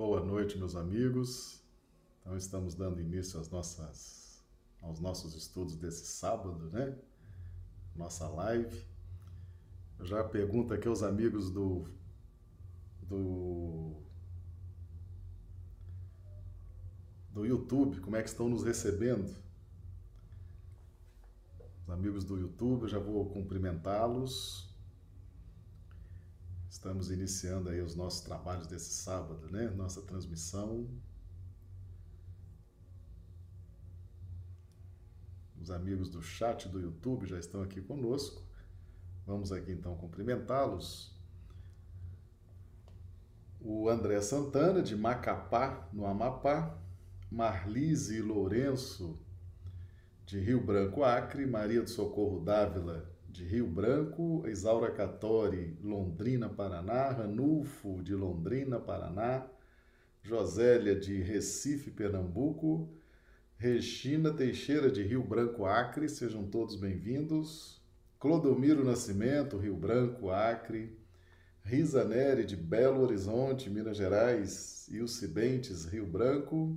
Boa noite, meus amigos. Então, estamos dando início às nossas, aos nossos estudos desse sábado, né? Nossa live. Eu já pergunto aqui aos amigos do, do, do YouTube como é que estão nos recebendo. Os amigos do YouTube, eu já vou cumprimentá-los. Estamos iniciando aí os nossos trabalhos desse sábado, né? Nossa transmissão. Os amigos do chat do YouTube já estão aqui conosco. Vamos aqui então cumprimentá-los. O André Santana, de Macapá, no Amapá. Marlise Lourenço, de Rio Branco, Acre. Maria do Socorro Dávila, de Rio Branco, Isaura Catori, Londrina, Paraná, Ranulfo, de Londrina, Paraná, Josélia, de Recife, Pernambuco, Regina Teixeira, de Rio Branco, Acre, sejam todos bem-vindos, Clodomiro Nascimento, Rio Branco, Acre, Risa Neri, de Belo Horizonte, Minas Gerais, Ilcibentes, Rio Branco,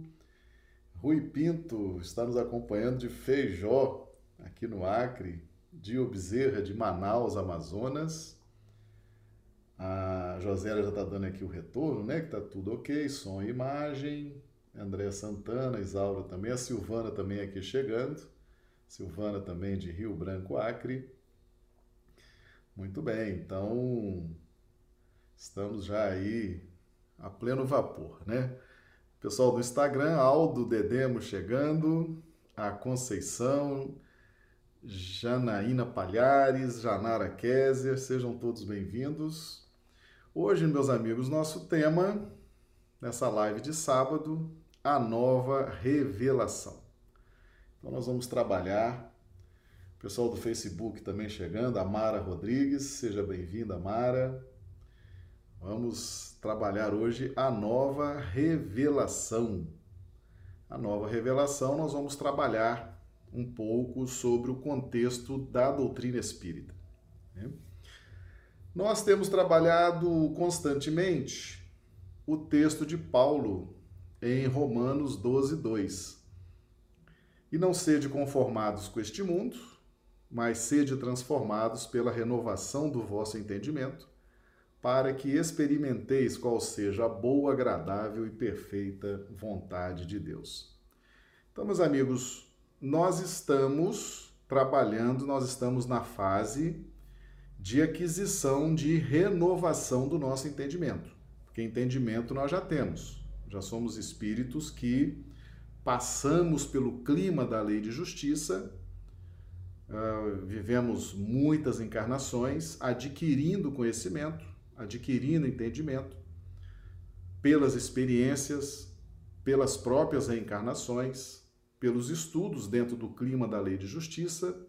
Rui Pinto está nos acompanhando de Feijó, aqui no Acre, Dio Bezerra, de Manaus, Amazonas. A Josélia já está dando aqui o retorno, né? Que está tudo ok, som e imagem. André Santana, Isaura também. A Silvana também aqui chegando. Silvana também de Rio Branco, Acre. Muito bem, então estamos já aí a pleno vapor, né? Pessoal do Instagram, Aldo Dedemo chegando, a Conceição, Janaína Palhares, Janara Kézia, sejam todos bem-vindos. Hoje, meus amigos, nosso tema, nessa live de sábado, a nova revelação. Então, nós vamos trabalhar. O pessoal do Facebook também chegando, a Mara Rodrigues, seja bem-vinda, Mara. Vamos trabalhar hoje a nova revelação. A nova revelação, nós vamos trabalhar um pouco sobre o contexto da doutrina espírita. Né? Nós temos trabalhado constantemente o texto de Paulo em Romanos 12, 2. E não sede conformados com este mundo, mas sede transformados pela renovação do vosso entendimento, para que experimenteis qual seja a boa, agradável e perfeita vontade de Deus. Então, meus amigos, nós estamos trabalhando, nós estamos na fase de aquisição, de renovação do nosso entendimento. Porque entendimento nós já temos, já somos espíritos que passamos pelo clima da lei de justiça, uh, vivemos muitas encarnações, adquirindo conhecimento, adquirindo entendimento, pelas experiências, pelas próprias reencarnações, pelos estudos dentro do clima da lei de justiça.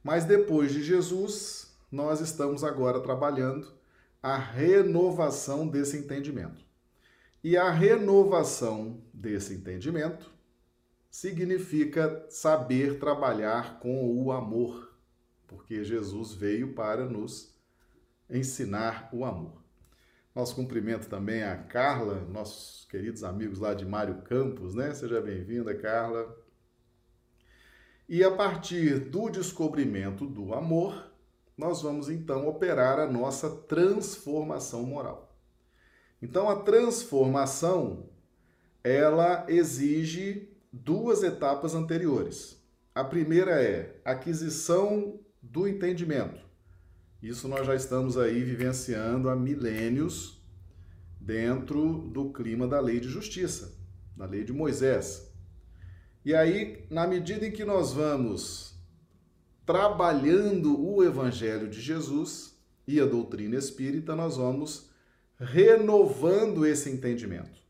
Mas depois de Jesus, nós estamos agora trabalhando a renovação desse entendimento. E a renovação desse entendimento significa saber trabalhar com o amor, porque Jesus veio para nos ensinar o amor. Nosso cumprimento também a Carla, nossos queridos amigos lá de Mário Campos, né? Seja bem-vinda, Carla. E a partir do descobrimento do amor, nós vamos então operar a nossa transformação moral. Então a transformação ela exige duas etapas anteriores. A primeira é aquisição do entendimento. Isso nós já estamos aí vivenciando há milênios dentro do clima da lei de justiça, da lei de Moisés. E aí, na medida em que nós vamos trabalhando o evangelho de Jesus e a doutrina espírita, nós vamos renovando esse entendimento.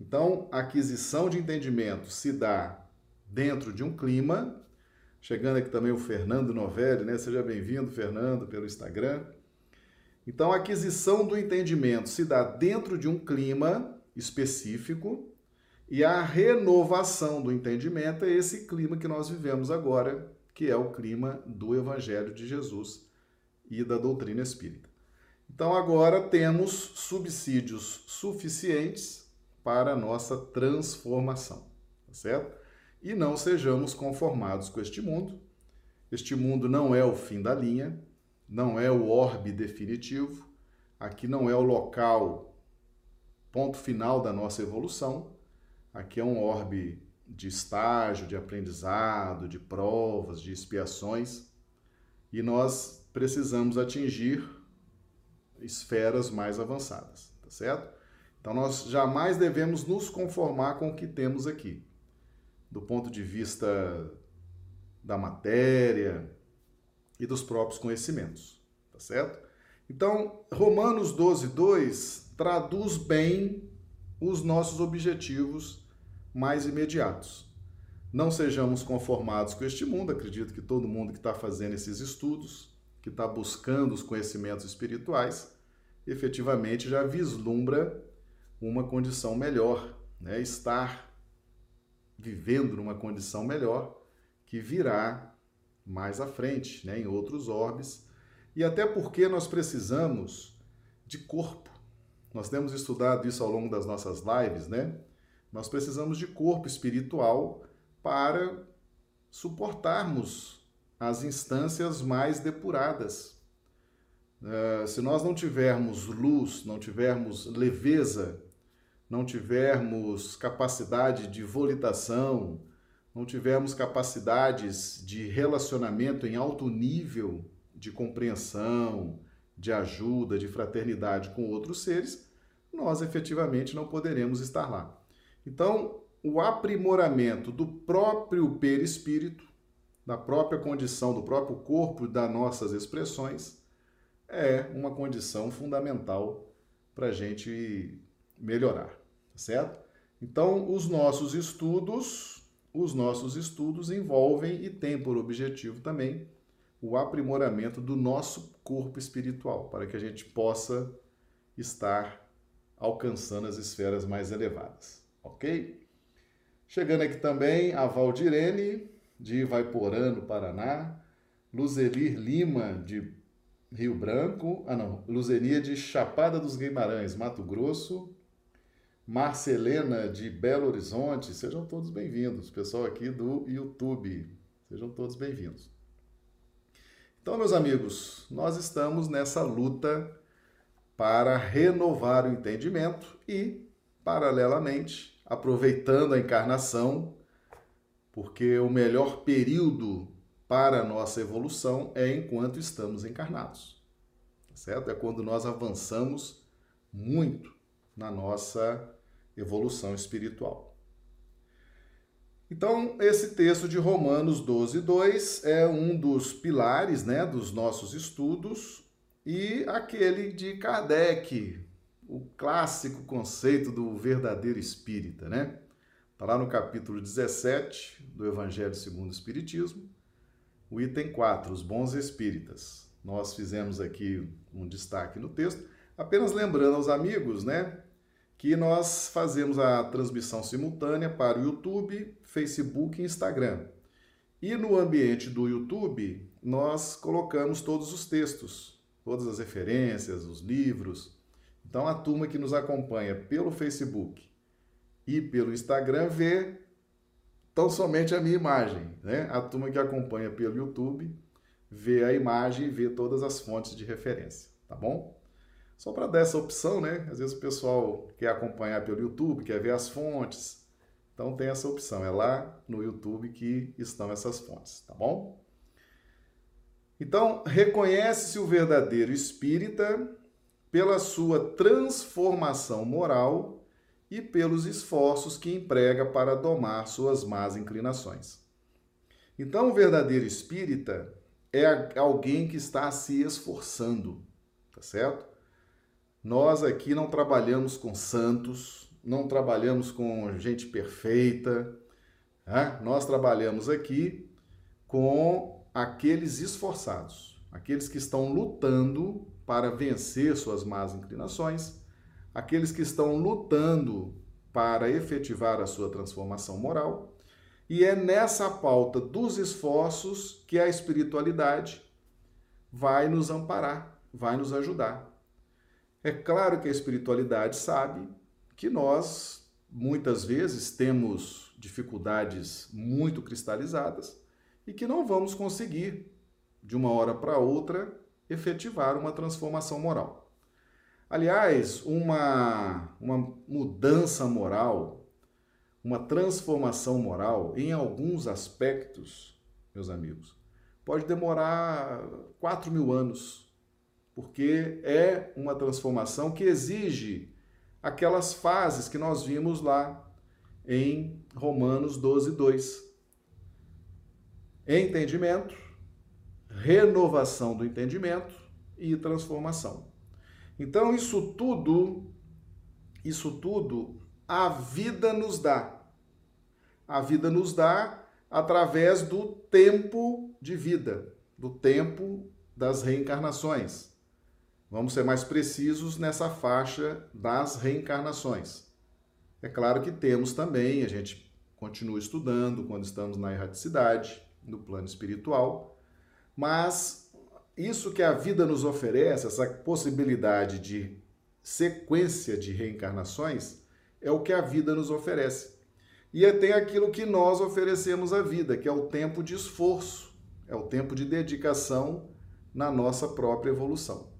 Então, a aquisição de entendimento se dá dentro de um clima Chegando aqui também o Fernando Novelli, né? Seja bem-vindo, Fernando, pelo Instagram. Então, a aquisição do entendimento se dá dentro de um clima específico e a renovação do entendimento é esse clima que nós vivemos agora, que é o clima do Evangelho de Jesus e da doutrina espírita. Então agora temos subsídios suficientes para a nossa transformação, tá certo? E não sejamos conformados com este mundo. Este mundo não é o fim da linha, não é o orbe definitivo, aqui não é o local, ponto final da nossa evolução, aqui é um orbe de estágio, de aprendizado, de provas, de expiações, e nós precisamos atingir esferas mais avançadas, tá certo? Então nós jamais devemos nos conformar com o que temos aqui, do ponto de vista da matéria e dos próprios conhecimentos, tá certo? Então, Romanos 12, 2 traduz bem os nossos objetivos mais imediatos. Não sejamos conformados com este mundo, acredito que todo mundo que está fazendo esses estudos, que está buscando os conhecimentos espirituais, efetivamente já vislumbra uma condição melhor, né? estar vivendo numa condição melhor que virá mais à frente, né? em outros orbes, e até porque nós precisamos de corpo. Nós temos estudado isso ao longo das nossas lives, né? Nós precisamos de corpo espiritual para suportarmos as instâncias mais depuradas. Uh, se nós não tivermos luz, não tivermos leveza, não tivermos capacidade de volitação, não tivermos capacidades de relacionamento em alto nível de compreensão, de ajuda, de fraternidade com outros seres, nós efetivamente não poderemos estar lá. Então, o aprimoramento do próprio perispírito, da própria condição, do próprio corpo, das nossas expressões, é uma condição fundamental para a gente melhorar, tá certo? Então, os nossos estudos, os nossos estudos envolvem e têm por objetivo também o aprimoramento do nosso corpo espiritual, para que a gente possa estar alcançando as esferas mais elevadas ok? Chegando aqui também a Valdirene, de Vaiporã, no Paraná, Luzelir Lima, de Rio Branco, ah não, Luzenia de Chapada dos Guimarães, Mato Grosso, Marcelena de Belo Horizonte, sejam todos bem-vindos, pessoal aqui do YouTube, sejam todos bem-vindos. Então, meus amigos, nós estamos nessa luta para renovar o entendimento e, paralelamente, aproveitando a encarnação, porque o melhor período para a nossa evolução é enquanto estamos encarnados. Tá certo? É quando nós avançamos muito na nossa evolução espiritual. Então, esse texto de Romanos 12, 2 é um dos pilares né, dos nossos estudos e aquele de Kardec, o clássico conceito do verdadeiro espírita, né? Está lá no capítulo 17 do Evangelho segundo o Espiritismo, o item 4, os bons espíritas. Nós fizemos aqui um destaque no texto, apenas lembrando aos amigos, né, que nós fazemos a transmissão simultânea para o YouTube, Facebook e Instagram. E no ambiente do YouTube, nós colocamos todos os textos, todas as referências, os livros, então, a turma que nos acompanha pelo Facebook e pelo Instagram vê tão somente a minha imagem. Né? A turma que acompanha pelo YouTube vê a imagem e vê todas as fontes de referência, tá bom? Só para dar essa opção, né? Às vezes o pessoal quer acompanhar pelo YouTube, quer ver as fontes. Então tem essa opção, é lá no YouTube que estão essas fontes, tá bom? Então, reconhece-se o verdadeiro espírita pela sua transformação moral e pelos esforços que emprega para domar suas más inclinações. Então, o verdadeiro espírita é alguém que está se esforçando, tá certo? Nós aqui não trabalhamos com santos, não trabalhamos com gente perfeita, né? nós trabalhamos aqui com aqueles esforçados, aqueles que estão lutando para vencer suas más inclinações, aqueles que estão lutando para efetivar a sua transformação moral, e é nessa pauta dos esforços que a espiritualidade vai nos amparar, vai nos ajudar. É claro que a espiritualidade sabe que nós muitas vezes temos dificuldades muito cristalizadas e que não vamos conseguir, de uma hora para outra, efetivar uma transformação moral. Aliás, uma, uma mudança moral, uma transformação moral, em alguns aspectos, meus amigos, pode demorar 4 mil anos, porque é uma transformação que exige aquelas fases que nós vimos lá em Romanos 12, 2. Entendimento, renovação do entendimento e transformação. Então, isso tudo, isso tudo, a vida nos dá. A vida nos dá através do tempo de vida, do tempo das reencarnações. Vamos ser mais precisos nessa faixa das reencarnações. É claro que temos também, a gente continua estudando quando estamos na erraticidade, no plano espiritual, mas isso que a vida nos oferece, essa possibilidade de sequência de reencarnações, é o que a vida nos oferece. E tem aquilo que nós oferecemos à vida, que é o tempo de esforço, é o tempo de dedicação na nossa própria evolução.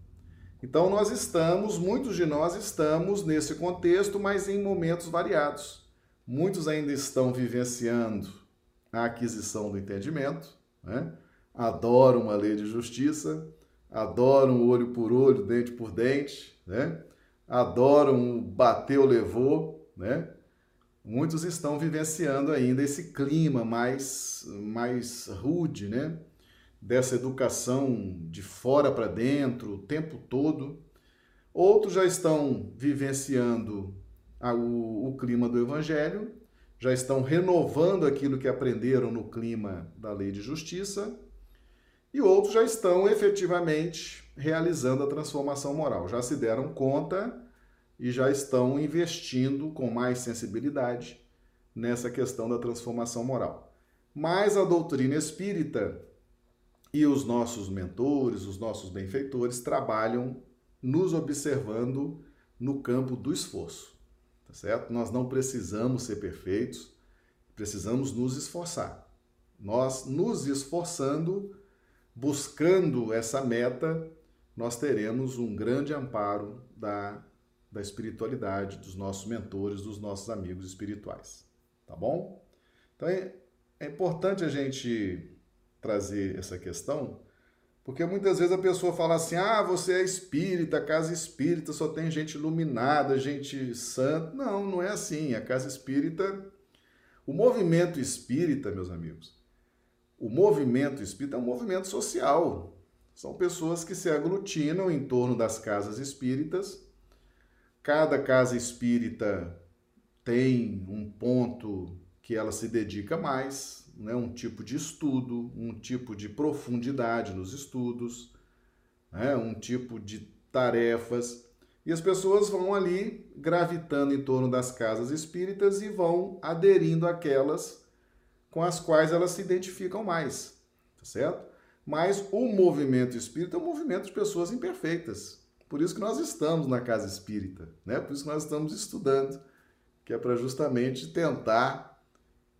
Então, nós estamos, muitos de nós estamos nesse contexto, mas em momentos variados. Muitos ainda estão vivenciando a aquisição do entendimento, né? adoram uma lei de justiça, adoram olho por olho, dente por dente, né? adoram bateu, levou, né? Muitos estão vivenciando ainda esse clima mais, mais rude, né? Dessa educação de fora para dentro o tempo todo. Outros já estão vivenciando a, o, o clima do Evangelho, já estão renovando aquilo que aprenderam no clima da lei de justiça, e outros já estão efetivamente realizando a transformação moral, já se deram conta e já estão investindo com mais sensibilidade nessa questão da transformação moral. Mas a doutrina espírita e os nossos mentores, os nossos benfeitores trabalham nos observando no campo do esforço, tá certo? Nós não precisamos ser perfeitos, precisamos nos esforçar. Nós nos esforçando, buscando essa meta, nós teremos um grande amparo da, da espiritualidade, dos nossos mentores, dos nossos amigos espirituais, tá bom? Então é, é importante a gente trazer essa questão, porque muitas vezes a pessoa fala assim: ah, você é espírita, casa espírita só tem gente iluminada, gente santa. Não, não é assim. A casa espírita, o movimento espírita, meus amigos, o movimento espírita é um movimento social. São pessoas que se aglutinam em torno das casas espíritas. Cada casa espírita tem um ponto que ela se dedica mais, né, um tipo de estudo, um tipo de profundidade nos estudos, né, um tipo de tarefas. E as pessoas vão ali gravitando em torno das casas espíritas e vão aderindo àquelas com as quais elas se identificam mais, tá certo? Mas o movimento espírita é um movimento de pessoas imperfeitas. Por isso que nós estamos na casa espírita, né? Por isso que nós estamos estudando, que é para justamente tentar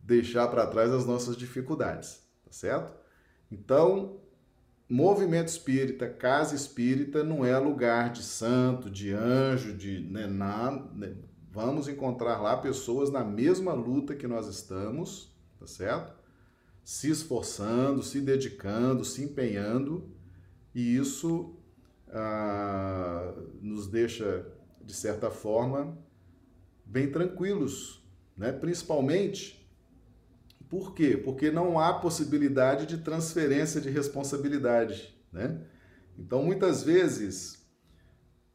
deixar para trás as nossas dificuldades, tá certo? Então, movimento espírita, casa espírita não é lugar de santo, de anjo, de né. Né? Vamos encontrar lá pessoas na mesma luta que nós estamos, tá certo? Se esforçando, se dedicando, se empenhando, e isso ah, nos deixa, de certa forma, bem tranquilos, né? principalmente por quê? Porque não há possibilidade de transferência de responsabilidade, né? Então, muitas vezes,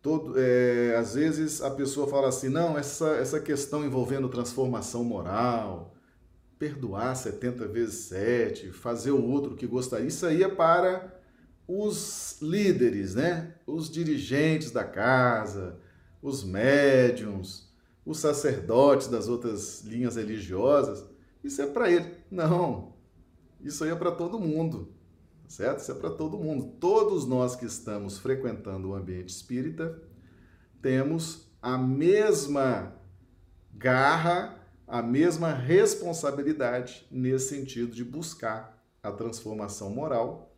todo, é, às vezes a pessoa fala assim, não, essa, essa questão envolvendo transformação moral, perdoar 70 vezes 7, fazer o outro que gostaria, isso aí é para os líderes, né? Os dirigentes da casa, os médiums, os sacerdotes das outras linhas religiosas. Isso é para ele. Não. Isso aí é para todo mundo. Certo? Isso é para todo mundo. Todos nós que estamos frequentando o ambiente espírita, temos a mesma garra, a mesma responsabilidade nesse sentido de buscar a transformação moral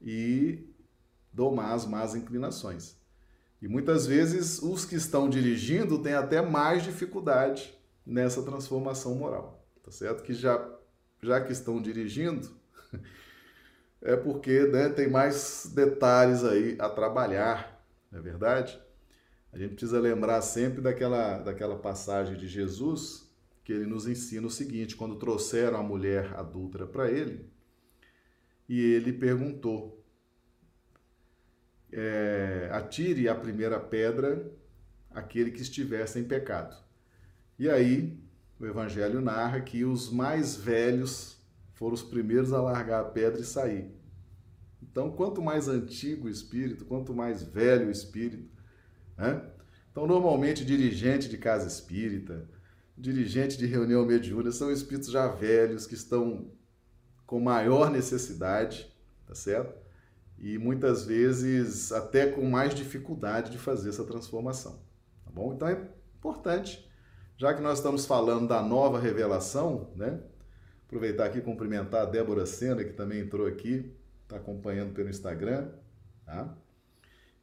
e domar as más inclinações. E muitas vezes os que estão dirigindo têm até mais dificuldade nessa transformação moral, tá certo? Que já, já que estão dirigindo, é porque né, tem mais detalhes aí a trabalhar, não é verdade? A gente precisa lembrar sempre daquela, daquela passagem de Jesus que ele nos ensina o seguinte: quando trouxeram a mulher adulta para ele, e ele perguntou: é, atire a primeira pedra aquele que estivesse em pecado. E aí o Evangelho narra que os mais velhos foram os primeiros a largar a pedra e sair. Então, quanto mais antigo o espírito, quanto mais velho o espírito. Né? Então, normalmente, dirigente de casa espírita, dirigente de reunião mediúnica, são espíritos já velhos que estão com maior necessidade, tá certo? E muitas vezes até com mais dificuldade de fazer essa transformação, tá bom? Então é importante, já que nós estamos falando da nova revelação, né? Aproveitar aqui e cumprimentar a Débora Sena, que também entrou aqui, está acompanhando pelo Instagram. Tá?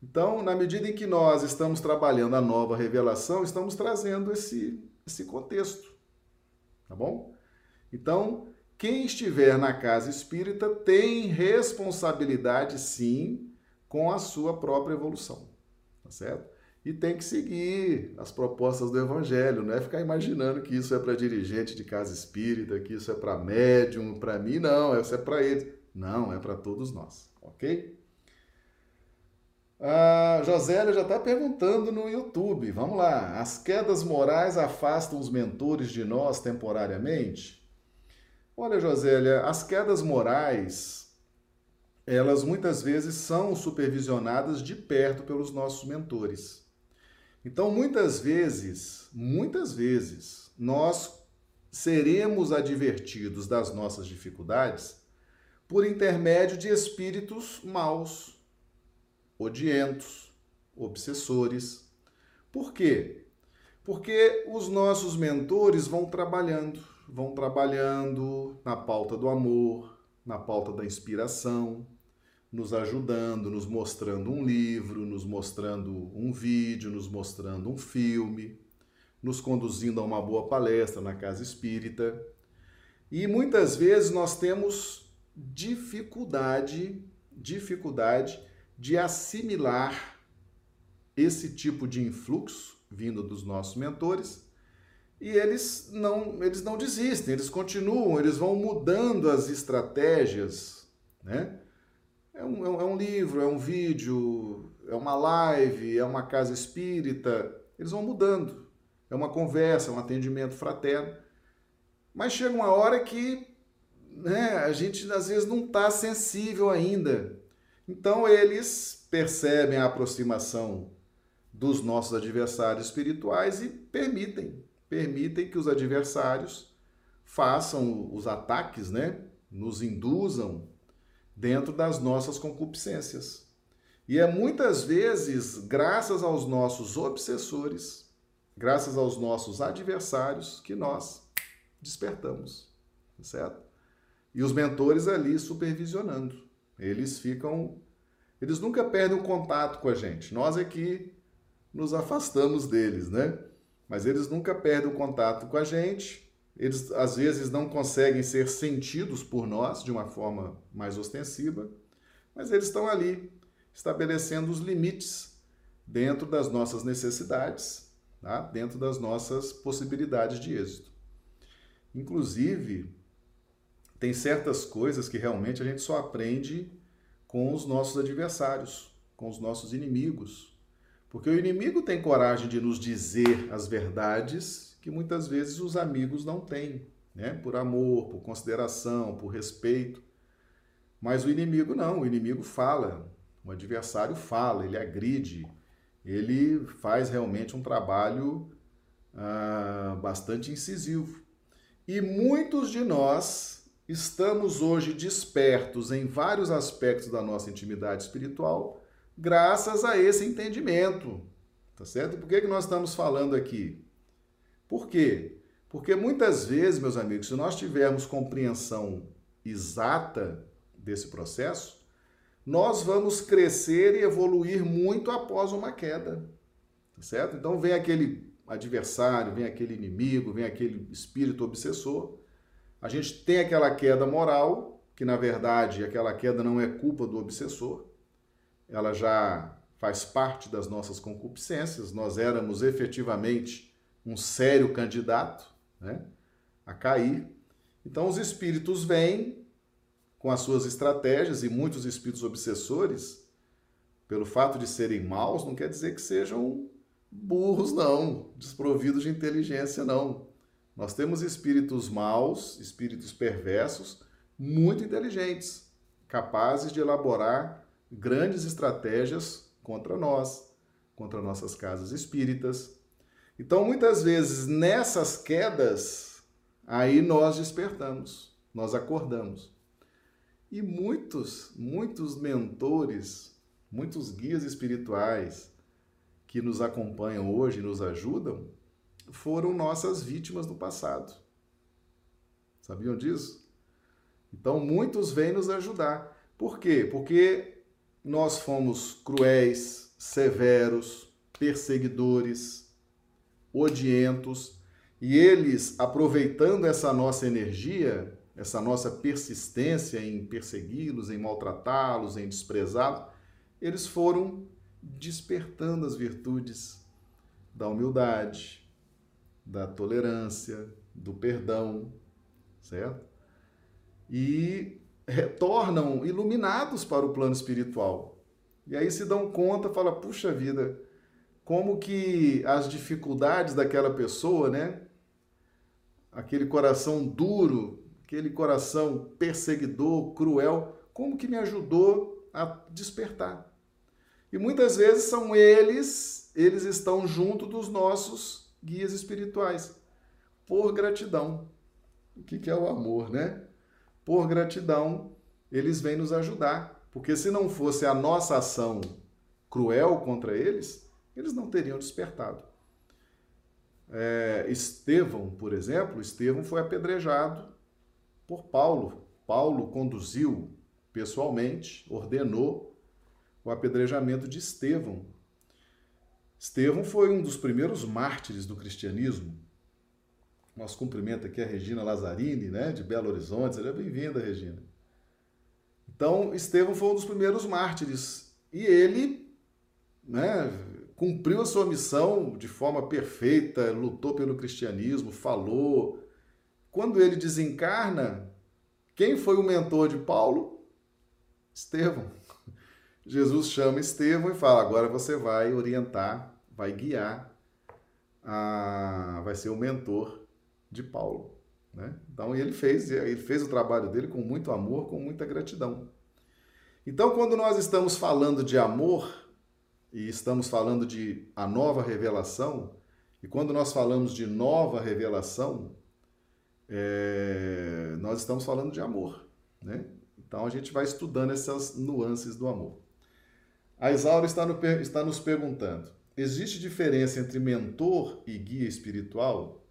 Então, na medida em que nós estamos trabalhando a nova revelação, estamos trazendo esse, esse contexto. Tá bom? Então, quem estiver na casa espírita tem responsabilidade, sim, com a sua própria evolução. Tá certo? E tem que seguir as propostas do Evangelho, não é ficar imaginando que isso é para dirigente de casa espírita, que isso é para médium, para mim, não, isso é para eles. Não, é para todos nós, ok? A Josélia já está perguntando no YouTube. Vamos lá. As quedas morais afastam os mentores de nós temporariamente? Olha, Josélia, as quedas morais, elas muitas vezes são supervisionadas de perto pelos nossos mentores. Então, muitas vezes, muitas vezes, nós seremos advertidos das nossas dificuldades por intermédio de espíritos maus, odientos, obsessores. Por quê? Porque os nossos mentores vão trabalhando, vão trabalhando na pauta do amor, na pauta da inspiração, nos ajudando, nos mostrando um livro, nos mostrando um vídeo, nos mostrando um filme, nos conduzindo a uma boa palestra na casa espírita. E muitas vezes nós temos dificuldade, dificuldade de assimilar esse tipo de influxo vindo dos nossos mentores. E eles não, eles não desistem, eles continuam, eles vão mudando as estratégias, né? É, é um, é um livro, é um vídeo, é uma live, é uma casa espírita. Eles vão mudando. É uma conversa, é um atendimento fraterno. Mas chega uma hora que né, a gente às vezes não está sensível ainda. Então eles percebem a aproximação dos nossos adversários espirituais e permitem, permitem que os adversários façam os ataques, né? Nos induzam dentro das nossas concupiscências. E é muitas vezes graças aos nossos obsessores, graças aos nossos adversários, que nós despertamos, certo? E os mentores ali supervisionando. Eles ficam. Eles nunca perdem o contato com a gente. Nós é que nos afastamos deles, né? Mas eles nunca perdem o contato com a gente eles às vezes não conseguem ser sentidos por nós de uma forma mais ostensiva, mas eles estão ali estabelecendo os limites dentro das nossas necessidades, tá? dentro das nossas possibilidades de êxito. Inclusive, tem certas coisas que realmente a gente só aprende com os nossos adversários, com os nossos inimigos. Porque o inimigo tem coragem de nos dizer as verdades que muitas vezes os amigos não têm, né? Por amor, por consideração, por respeito. Mas o inimigo não, o inimigo fala, o adversário fala, ele agride, ele faz realmente um trabalho ah, bastante incisivo. E muitos de nós estamos hoje despertos em vários aspectos da nossa intimidade espiritual, graças a esse entendimento, Tá certo? Por que, que nós estamos falando aqui? Por quê? Porque muitas vezes, meus amigos, se nós tivermos compreensão exata desse processo, nós vamos crescer e evoluir muito após uma queda. Tá certo? Então vem aquele adversário, vem aquele inimigo, vem aquele espírito obsessor. A gente tem aquela queda moral, que na verdade aquela queda não é culpa do obsessor. Ela já faz parte das nossas concupiscências. Nós éramos efetivamente um sério candidato né, a cair. Então os espíritos vêm com as suas estratégias e muitos espíritos obsessores, pelo fato de serem maus, não quer dizer que sejam burros, não, desprovidos de inteligência, não. Nós temos espíritos maus, espíritos perversos, muito inteligentes, capazes de elaborar grandes estratégias contra nós, contra nossas casas espíritas. Então, muitas vezes, nessas quedas, aí nós despertamos, nós acordamos. E muitos, muitos mentores, muitos guias espirituais, que nos acompanham hoje nos ajudam foram nossas vítimas do passado. Sabiam disso? Então, muitos vêm nos ajudar. Por quê? Porque nós fomos cruéis, severos, perseguidores, odientos, e eles, aproveitando essa nossa energia, essa nossa persistência em persegui-los, em maltratá-los, em desprezá-los, eles foram despertando as virtudes da humildade, da tolerância, do perdão, certo? E retornam iluminados para o plano espiritual. E aí se dão conta, fala, puxa vida, como que as dificuldades daquela pessoa, né? Aquele coração duro, aquele coração perseguidor, cruel, como que me ajudou a despertar. E muitas vezes são eles, eles estão junto dos nossos guias espirituais, por gratidão. O que é o amor, né? Por gratidão, eles vêm nos ajudar. Porque se não fosse a nossa ação cruel contra eles, eles não teriam despertado. É, Estevão, por exemplo, Estevão foi apedrejado por Paulo. Paulo conduziu pessoalmente, ordenou o apedrejamento de Estevão. Estevão foi um dos primeiros mártires do cristianismo. Nosso cumprimento aqui a Regina Lazzarini, né, de Belo Horizonte. Seja bem-vinda, Regina. Então, Estevão foi um dos primeiros mártires e ele né, cumpriu a sua missão de forma perfeita, lutou pelo cristianismo, falou. Quando ele desencarna, quem foi o mentor de Paulo? Estevão. Jesus chama Estevão e fala: agora você vai orientar, vai guiar, a... vai ser o mentor de Paulo. Né? Então ele fez, ele fez o trabalho dele com muito amor, com muita gratidão. Então, quando nós estamos falando de amor e estamos falando de a nova revelação, e quando nós falamos de nova revelação, é... nós estamos falando de amor. Né? Então a gente vai estudando essas nuances do amor. A Isaura está, no, está nos perguntando: existe diferença entre mentor e guia espiritual?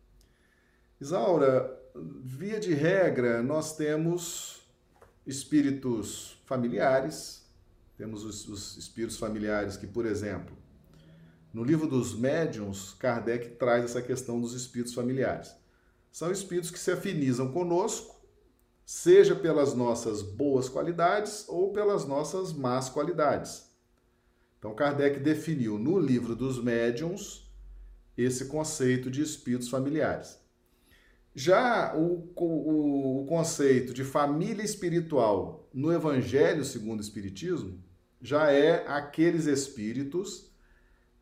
Isaura, via de regra, nós temos espíritos familiares, temos os, os espíritos familiares que, por exemplo, no livro dos médiuns, Kardec traz essa questão dos espíritos familiares. São espíritos que se afinizam conosco, seja pelas nossas boas qualidades ou pelas nossas más qualidades. Então, Kardec definiu no livro dos médiuns esse conceito de espíritos familiares. Já o, o, o, conceito de família espiritual no Evangelho segundo o Espiritismo já é aqueles espíritos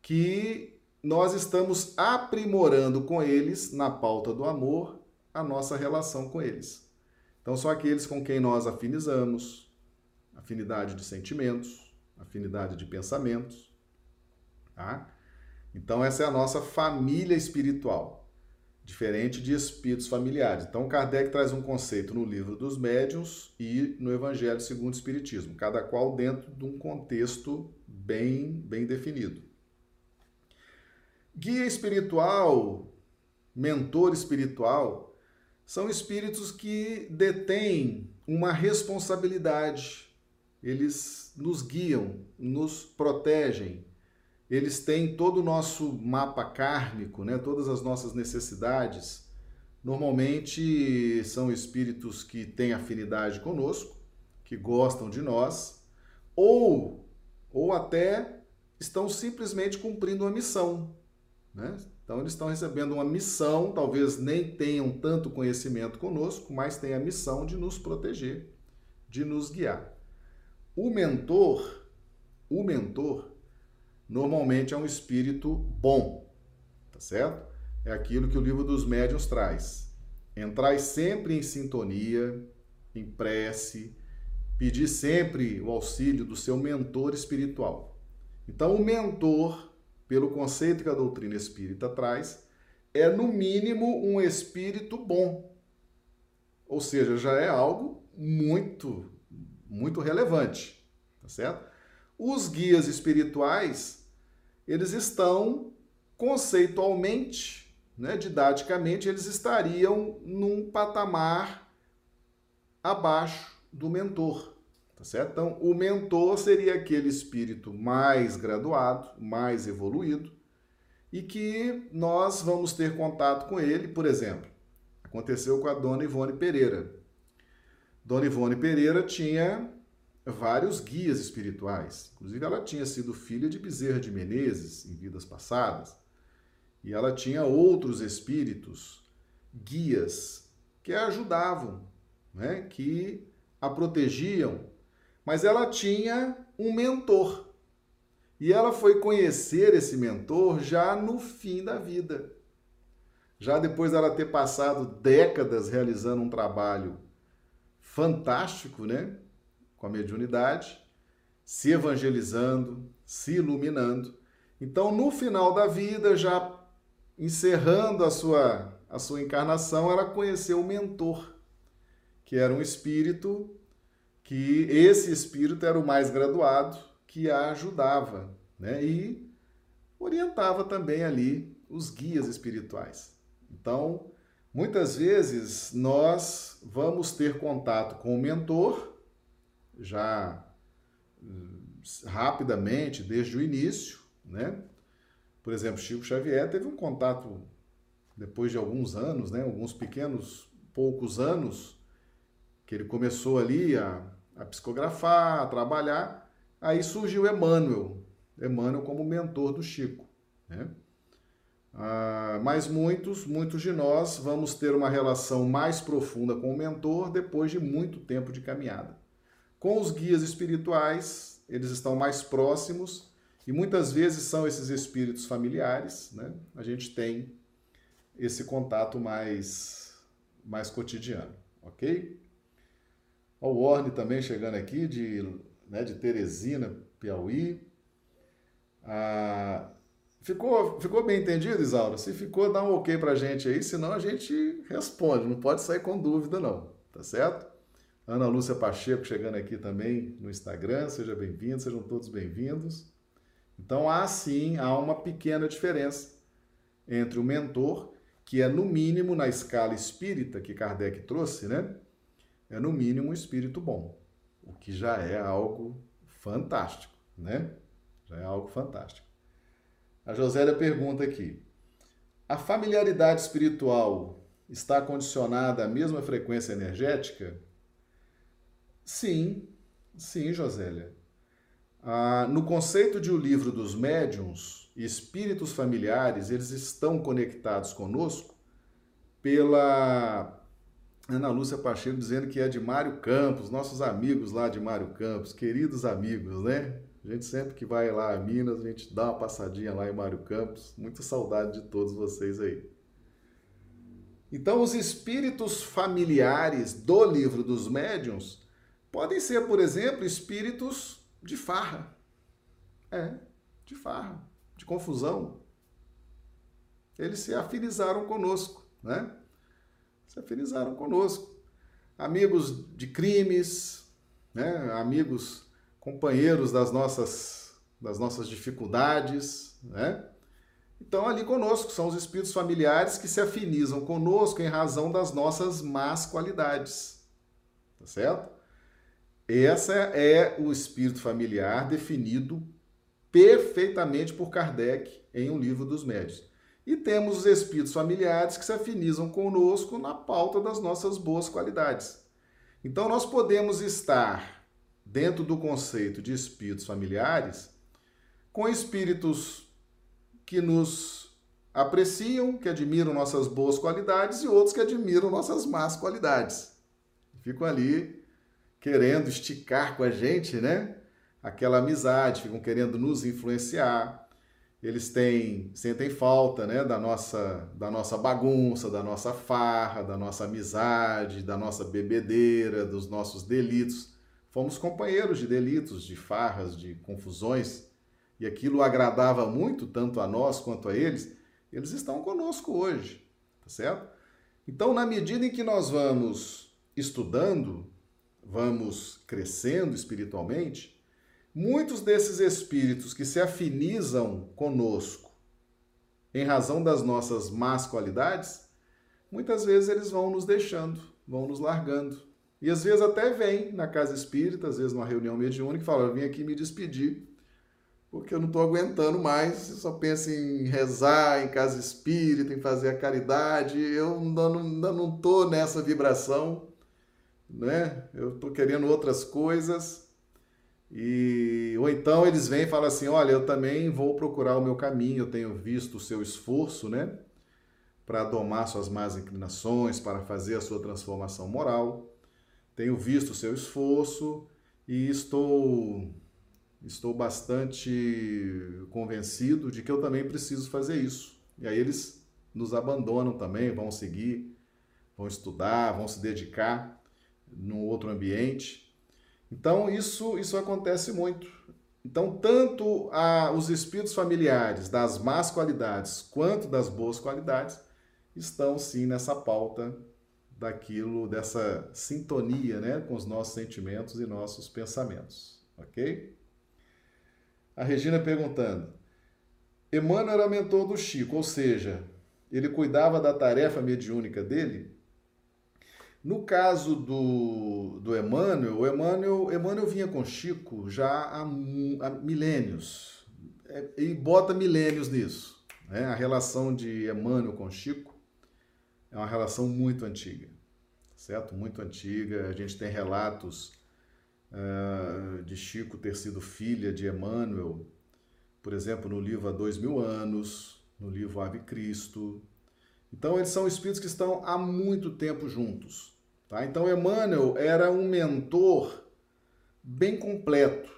que nós estamos aprimorando com eles, na pauta do amor, a nossa relação com eles. Então, são aqueles com quem nós afinizamos, afinidade de sentimentos, afinidade de pensamentos. Tá? Então, essa é a nossa família espiritual, diferente de espíritos familiares. Então, Kardec traz um conceito no livro dos médiuns e no Evangelho segundo o Espiritismo, cada qual dentro de um contexto bem, bem definido. Guia espiritual, mentor espiritual, são espíritos que detêm uma responsabilidade. Eles nos guiam, nos protegem. Eles têm todo o nosso mapa kármico, né? todas as nossas necessidades. Normalmente são espíritos que têm afinidade conosco, que gostam de nós, ou, ou até estão simplesmente cumprindo uma missão. Né? Então, eles estão recebendo uma missão, talvez nem tenham tanto conhecimento conosco, mas têm a missão de nos proteger, de nos guiar. O mentor, o mentor, normalmente é um espírito bom, tá certo? É aquilo que o livro dos médiuns traz. Entrai sempre em sintonia, em prece, pedir sempre o auxílio do seu mentor espiritual. Então, o mentor pelo conceito que a doutrina espírita traz, é no mínimo um espírito bom. Ou seja, já é algo muito, muito relevante, tá certo? Os guias espirituais, eles estão conceitualmente, né, didaticamente, eles estariam num patamar abaixo do mentor. Tá certo? Então, o mentor seria aquele espírito mais graduado, mais evoluído, e que nós vamos ter contato com ele, por exemplo. Aconteceu com a dona Ivone Pereira. Dona Ivone Pereira tinha vários guias espirituais. Inclusive, ela tinha sido filha de Bezerra de Menezes em vidas passadas. E ela tinha outros espíritos, guias, que a ajudavam, né? que a protegiam mas ela tinha um mentor. E ela foi conhecer esse mentor já no fim da vida. Já depois dela ter passado décadas realizando um trabalho fantástico, né? Com a mediunidade, se evangelizando, se iluminando. Então, no final da vida, já encerrando a sua, a sua encarnação, ela conheceu o mentor, que era um espírito que esse espírito era o mais graduado que a ajudava, né? E orientava também ali os guias espirituais. Então, muitas vezes nós vamos ter contato com o mentor já hum, rapidamente desde o início, né? Por exemplo, Chico Xavier teve um contato depois de alguns anos, né? Alguns pequenos poucos anos que ele começou ali a a psicografar, a trabalhar. Aí surgiu Emmanuel, Emmanuel como mentor do Chico. Né? Ah, mas muitos, muitos de nós vamos ter uma relação mais profunda com o mentor depois de muito tempo de caminhada. Com os guias espirituais, eles estão mais próximos e muitas vezes são esses espíritos familiares, né? A gente tem esse contato mais, mais cotidiano, ok? o Warne também chegando aqui, de, né, de Teresina, Piauí. Ah, ficou, ficou bem entendido, Isaura? Se ficou, dá um ok pra gente aí, senão a gente responde, não pode sair com dúvida não, tá certo? Ana Lúcia Pacheco chegando aqui também no Instagram, seja bem-vindo, sejam todos bem-vindos. Então há sim, há uma pequena diferença entre o mentor, que é no mínimo na escala espírita que Kardec trouxe, né? é no mínimo um espírito bom, o que já é algo fantástico, né? Já é algo fantástico. A Josélia pergunta aqui: a familiaridade espiritual está condicionada à mesma frequência energética? Sim, sim, Josélia. Ah, no conceito de O Livro dos Médiuns, espíritos familiares, eles estão conectados conosco pela Ana Lúcia Pacheco dizendo que é de Mário Campos, nossos amigos lá de Mário Campos, queridos amigos, né? A gente sempre que vai lá a Minas, a gente dá uma passadinha lá em Mário Campos. Muita saudade de todos vocês aí. Então, os espíritos familiares do livro dos médiuns podem ser, por exemplo, espíritos de farra. É, de farra, de confusão. Eles se afinizaram conosco, né? se afinizaram conosco. Amigos de crimes, né? amigos, companheiros das nossas, das nossas dificuldades, né? estão ali conosco, são os espíritos familiares que se afinizam conosco em razão das nossas más qualidades. Tá certo? Essa é o espírito familiar definido perfeitamente por Kardec em um livro dos médios. E temos os espíritos familiares que se afinizam conosco na pauta das nossas boas qualidades. Então nós podemos estar dentro do conceito de espíritos familiares com espíritos que nos apreciam, que admiram nossas boas qualidades e outros que admiram nossas más qualidades. Ficam ali querendo esticar com a gente, né? Aquela amizade, ficam querendo nos influenciar. Eles têm, sentem falta, né, da nossa, da nossa bagunça, da nossa farra, da nossa amizade, da nossa bebedeira, dos nossos delitos. Fomos companheiros de delitos, de farras, de confusões, e aquilo agradava muito tanto a nós quanto a eles. Eles estão conosco hoje, tá certo? Então, na medida em que nós vamos estudando, vamos crescendo espiritualmente, muitos desses espíritos que se afinizam conosco em razão das nossas más qualidades, muitas vezes eles vão nos deixando, vão nos largando. E às vezes até vem na casa espírita, às vezes numa reunião mediúnica, e fala: Eu vim aqui me despedir, porque eu não estou aguentando mais, eu só penso em rezar, em casa espírita, em fazer a caridade, eu ainda não estou nessa vibração né? Eu estou querendo outras coisas. E ou então eles vêm e falam assim: "Olha, eu também vou procurar o meu caminho, eu tenho visto o seu esforço, né, para domar suas más inclinações, para fazer a sua transformação moral. Tenho visto o seu esforço e estou estou bastante convencido de que eu também preciso fazer isso". E aí eles nos abandonam também, vão seguir, vão estudar, vão se dedicar num outro ambiente. Então, isso, isso acontece muito. Então, tanto a, os espíritos familiares das más qualidades quanto das boas qualidades estão sim nessa pauta daquilo, dessa sintonia né, com os nossos sentimentos e nossos pensamentos. Ok? A Regina perguntando: Emmanuel era mentor do Chico, ou seja, ele cuidava da tarefa mediúnica dele? No caso do, do Emmanuel, o Emmanuel, Emmanuel vinha com Chico já há, há milênios, é, e bota milênios nisso. Né? A relação de Emmanuel com Chico é uma relação muito antiga, certo? Muito antiga. A gente tem relatos uh, de Chico ter sido filha de Emmanuel, por exemplo, no livro Há Dois Mil Anos, no livro Ave Cristo. Então, eles são espíritos que estão há muito tempo juntos. Tá? Então, Emmanuel era um mentor bem completo.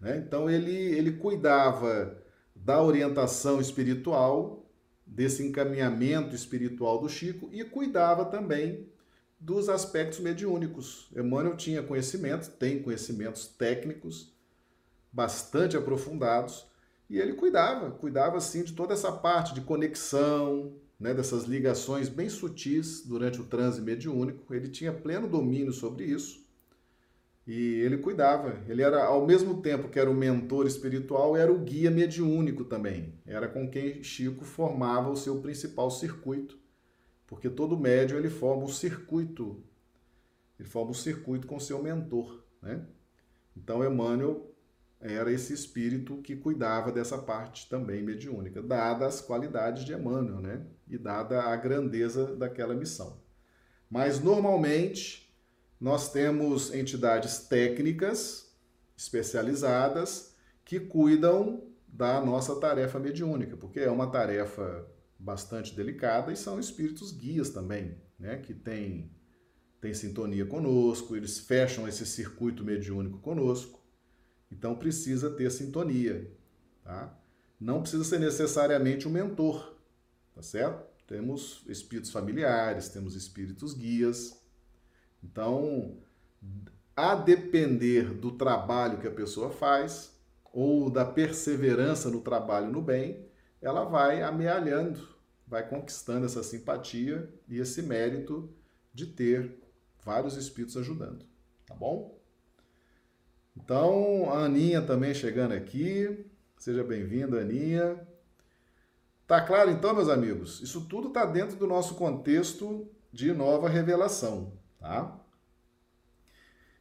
Né? Então, ele, ele cuidava da orientação espiritual, desse encaminhamento espiritual do Chico e cuidava também dos aspectos mediúnicos. Emmanuel tinha conhecimento, tem conhecimentos técnicos bastante aprofundados e ele cuidava, cuidava assim de toda essa parte de conexão, né, dessas ligações bem sutis durante o transe mediúnico. Ele tinha pleno domínio sobre isso e ele cuidava. Ele era, ao mesmo tempo que era o mentor espiritual, era o guia mediúnico também. Era com quem Chico formava o seu principal circuito, porque todo médium ele forma um circuito, ele forma um circuito com seu mentor, né? Então Emmanuel era esse espírito que cuidava dessa parte também mediúnica, dadas as qualidades de Emmanuel, né? E dada a grandeza daquela missão. Mas normalmente nós temos entidades técnicas especializadas que cuidam da nossa tarefa mediúnica, porque é uma tarefa bastante delicada e são espíritos guias também, né? Que têm tem sintonia conosco, eles fecham esse circuito mediúnico conosco então precisa ter sintonia, tá? Não precisa ser necessariamente um mentor, tá certo? Temos espíritos familiares, temos espíritos guias. Então, a depender do trabalho que a pessoa faz ou da perseverança no trabalho no bem, ela vai amealhando, vai conquistando essa simpatia e esse mérito de ter vários espíritos ajudando, tá bom? Então, a Aninha também chegando aqui. Seja bem-vinda, Aninha. Tá claro então, meus amigos? Isso tudo está dentro do nosso contexto de nova revelação, tá?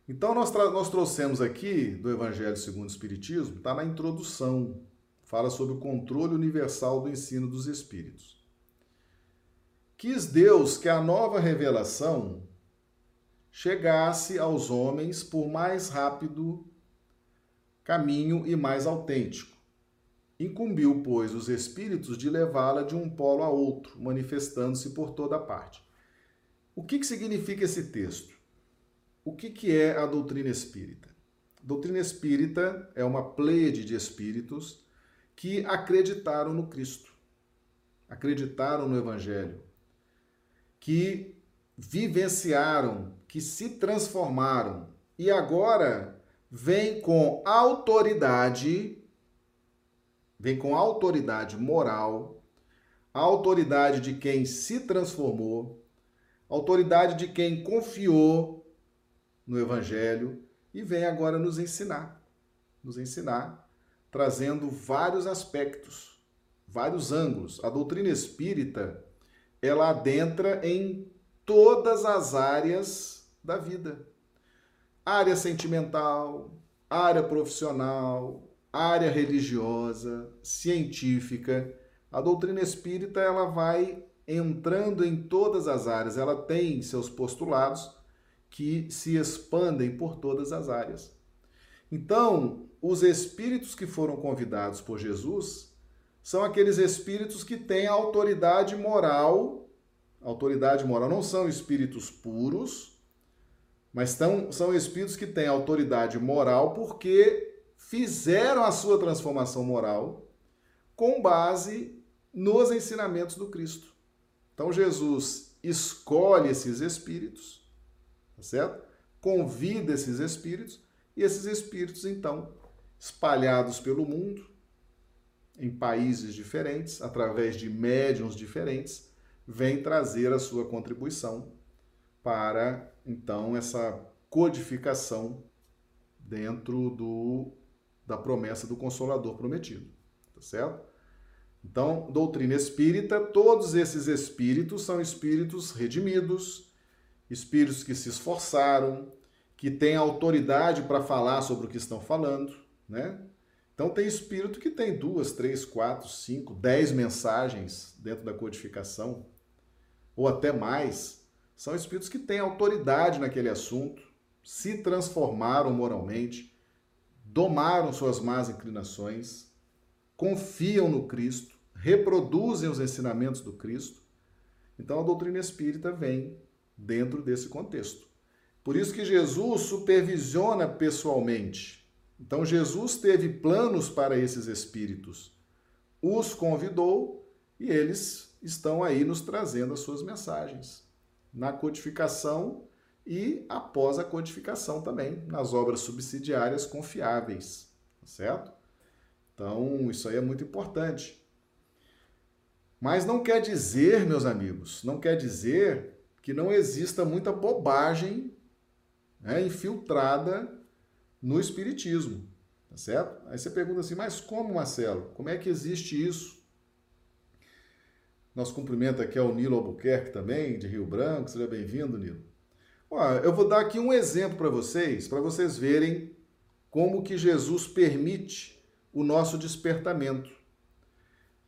Então, nós, nós trouxemos aqui do Evangelho segundo o Espiritismo, está na introdução, fala sobre o controle universal do ensino dos Espíritos. Quis Deus que a nova revelação chegasse aos homens por mais rápido caminho e mais autêntico. Incumbiu, pois, os espíritos de levá-la de um polo a outro, manifestando-se por toda parte. O que, que significa esse texto? O que, que é a doutrina espírita? A doutrina espírita é uma pleiade de espíritos que acreditaram no Cristo, acreditaram no Evangelho, que vivenciaram, que se transformaram e agora vem com autoridade, vem com autoridade moral, autoridade de quem se transformou, autoridade de quem confiou no Evangelho e vem agora nos ensinar, nos ensinar, trazendo vários aspectos, vários ângulos. A doutrina espírita, ela adentra em todas as áreas da vida. Área sentimental, área profissional, área religiosa, científica. A doutrina espírita, ela vai entrando em todas as áreas. Ela tem seus postulados que se expandem por todas as áreas. Então, os espíritos que foram convidados por Jesus são aqueles espíritos que têm autoridade moral. Autoridade moral não são espíritos puros, mas tão, são espíritos que têm autoridade moral porque fizeram a sua transformação moral com base nos ensinamentos do Cristo. Então Jesus escolhe esses espíritos, tá certo? Convida esses espíritos e esses espíritos então espalhados pelo mundo, em países diferentes, através de médiums diferentes, vêm trazer a sua contribuição para então essa codificação dentro do da promessa do consolador prometido, tá certo? Então, doutrina espírita, todos esses espíritos são espíritos redimidos, espíritos que se esforçaram, que têm autoridade para falar sobre o que estão falando, né? Então tem espírito que tem duas, três, quatro, cinco, dez mensagens dentro da codificação, ou até mais. São espíritos que têm autoridade naquele assunto, se transformaram moralmente, domaram suas más inclinações, confiam no Cristo, reproduzem os ensinamentos do Cristo. Então a doutrina espírita vem dentro desse contexto. Por isso que Jesus supervisiona pessoalmente. Então Jesus teve planos para esses espíritos, os convidou e eles estão aí nos trazendo as suas mensagens na codificação e após a codificação também, nas obras subsidiárias confiáveis, tá certo? Então, isso aí é muito importante. Mas não quer dizer, meus amigos, não quer dizer que não exista muita bobagem né, infiltrada no Espiritismo, tá certo? Aí você pergunta assim, mas como, Marcelo? Como é que existe isso? Nosso cumprimento aqui ao Nilo Albuquerque também, de Rio Branco. Seja bem-vindo, Nilo. Eu vou dar aqui um exemplo para vocês, para vocês verem como que Jesus permite o nosso despertamento.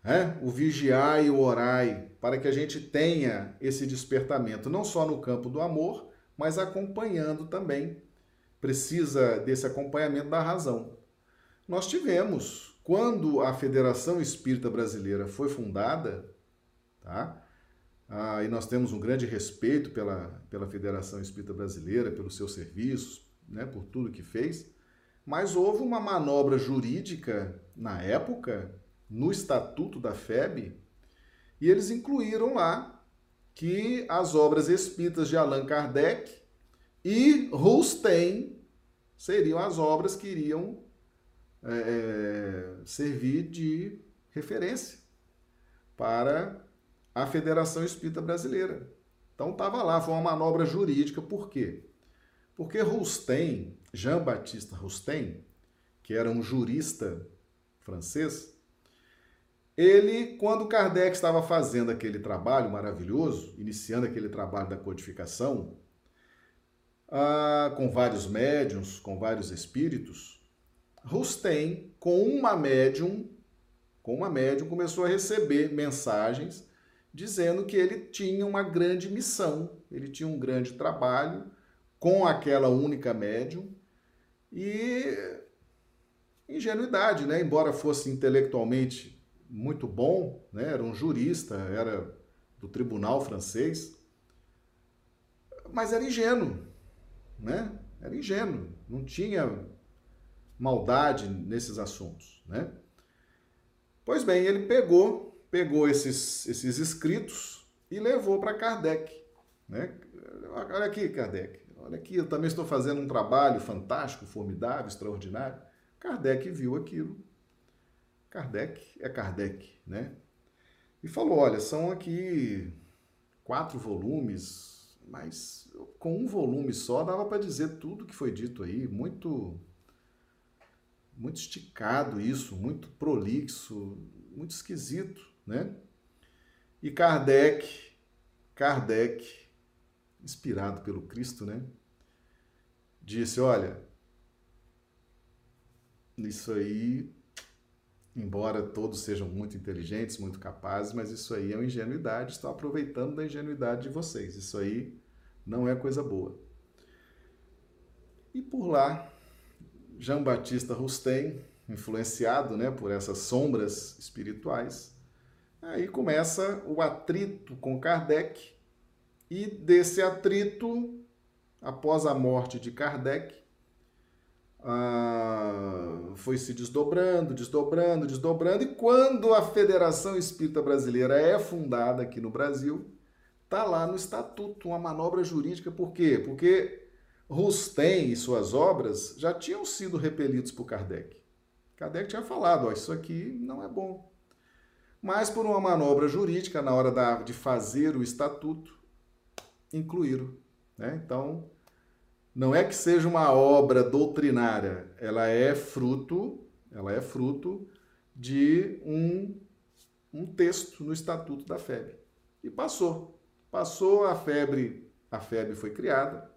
É? O vigiar e o orai, para que a gente tenha esse despertamento, não só no campo do amor, mas acompanhando também. Precisa desse acompanhamento da razão. Nós tivemos, quando a Federação Espírita Brasileira foi fundada, tá? Ah, e nós temos um grande respeito pela, pela Federação Espírita Brasileira, pelos seus serviços, né, por tudo que fez. Mas houve uma manobra jurídica na época, no estatuto da FEB, e eles incluíram lá que as obras espíritas de Allan Kardec e Rustem seriam as obras que iriam é, servir de referência para a Federação Espírita Brasileira. Então estava lá, foi uma manobra jurídica, por quê? Porque Rustem Jean-Baptiste Rustem, que era um jurista francês, ele, quando Kardec estava fazendo aquele trabalho maravilhoso, iniciando aquele trabalho da codificação, ah, com vários médiums, com vários espíritos, Rustem, com uma médium, com uma médium, começou a receber mensagens dizendo que ele tinha uma grande missão, ele tinha um grande trabalho com aquela única médium e ingenuidade, né? Embora fosse intelectualmente muito bom, né? Era um jurista, era do tribunal francês, mas era ingênuo, né? Era ingênuo, não tinha maldade nesses assuntos, né? Pois bem, ele pegou pegou esses, esses escritos e levou para Kardec. Né? Olha aqui, Kardec, olha aqui, eu também estou fazendo um trabalho fantástico, formidável, extraordinário. Kardec viu aquilo. Kardec é Kardec, né? E falou: olha, são aqui quatro volumes, mas com um volume só dava para dizer tudo que foi dito aí, muito muito esticado isso, muito prolixo, muito esquisito né? E Kardec, Kardec, inspirado pelo Cristo, né? Disse, olha, isso aí, embora todos sejam muito inteligentes, muito capazes, mas isso aí é uma ingenuidade, estão aproveitando da ingenuidade de vocês. Isso aí não é coisa boa. E por lá, Jean Batista Rustem, influenciado né, por essas sombras espirituais, Aí começa o atrito com Kardec, e desse atrito, após a morte de Kardec, ah, foi se desdobrando, desdobrando, desdobrando, e quando a Federação Espírita Brasileira é fundada aqui no Brasil, está lá no estatuto uma manobra jurídica, por quê? Porque Rustem e suas obras já tinham sido repelidos por Kardec. Kardec tinha falado, ó, isso aqui não é bom, mas por uma manobra jurídica, na hora da, de fazer o estatuto, incluíram. Né? Então, não é que seja uma obra doutrinária, ela é fruto, ela é fruto de um, um texto no Estatuto da FEB. E passou. Passou a febre, a FEB foi criada,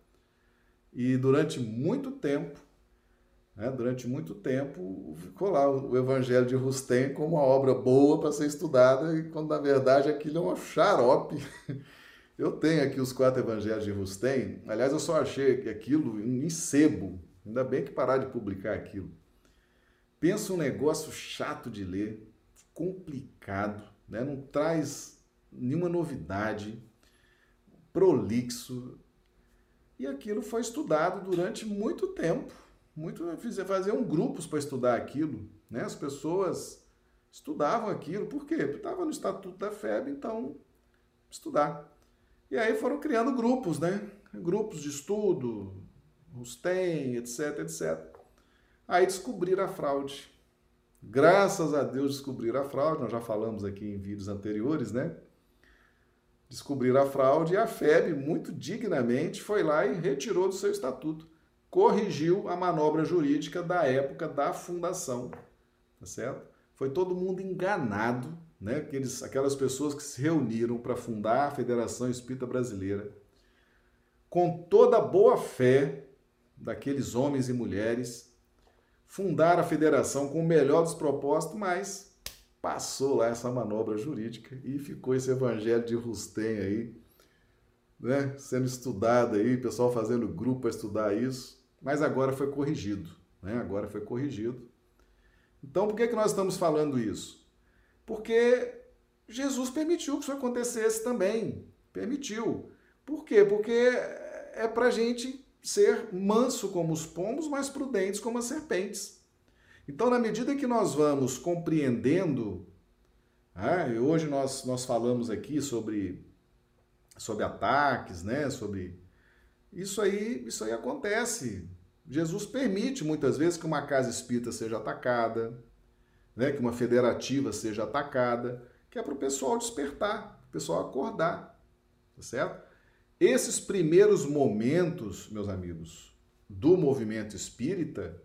e durante muito tempo né? Durante muito tempo ficou lá o Evangelho de Rustem como uma obra boa para ser estudada, e quando na verdade aquilo é uma xarope. Eu tenho aqui os quatro Evangelhos de Rustem, aliás, eu só achei aquilo em sebo, ainda bem que parar de publicar aquilo. Pensa um negócio chato de ler, complicado, né? não traz nenhuma novidade, prolixo. E aquilo foi estudado durante muito tempo muito faziam grupos para estudar aquilo, né? As pessoas estudavam aquilo, por quê? Porque estava no estatuto da FEB, então estudar. E aí foram criando grupos, né? Grupos de estudo, Rustem, etc, etc. Aí descobriram a fraude. Graças a Deus descobriram a fraude, nós já falamos aqui em vídeos anteriores, né? Descobriram a fraude e a FEB, muito dignamente, foi lá e retirou do seu estatuto corrigiu a manobra jurídica da época da fundação, tá certo? Foi todo mundo enganado, né? Aqueles, aquelas pessoas que se reuniram para fundar a Federação Espírita Brasileira, com toda a boa fé daqueles homens e mulheres, fundaram a federação com o melhor dos propósitos, mas passou lá essa manobra jurídica e ficou esse evangelho de Rustem aí, né, sendo estudado aí, pessoal fazendo grupo para estudar isso mas agora foi corrigido. Né? Agora foi corrigido. Então, por que, que nós estamos falando isso? Porque Jesus permitiu que isso acontecesse também. Permitiu. Por quê? Porque é para a gente ser manso como os pombos, mas prudentes como as serpentes. Então, na medida que nós vamos compreendendo, ah, hoje nós, nós falamos aqui sobre, sobre ataques, né? sobre isso aí, isso aí acontece. Jesus permite muitas vezes que uma casa espírita seja atacada, né, que uma federativa seja atacada, que é para o pessoal despertar, o pessoal acordar, tá certo? Esses primeiros momentos, meus amigos, do movimento espírita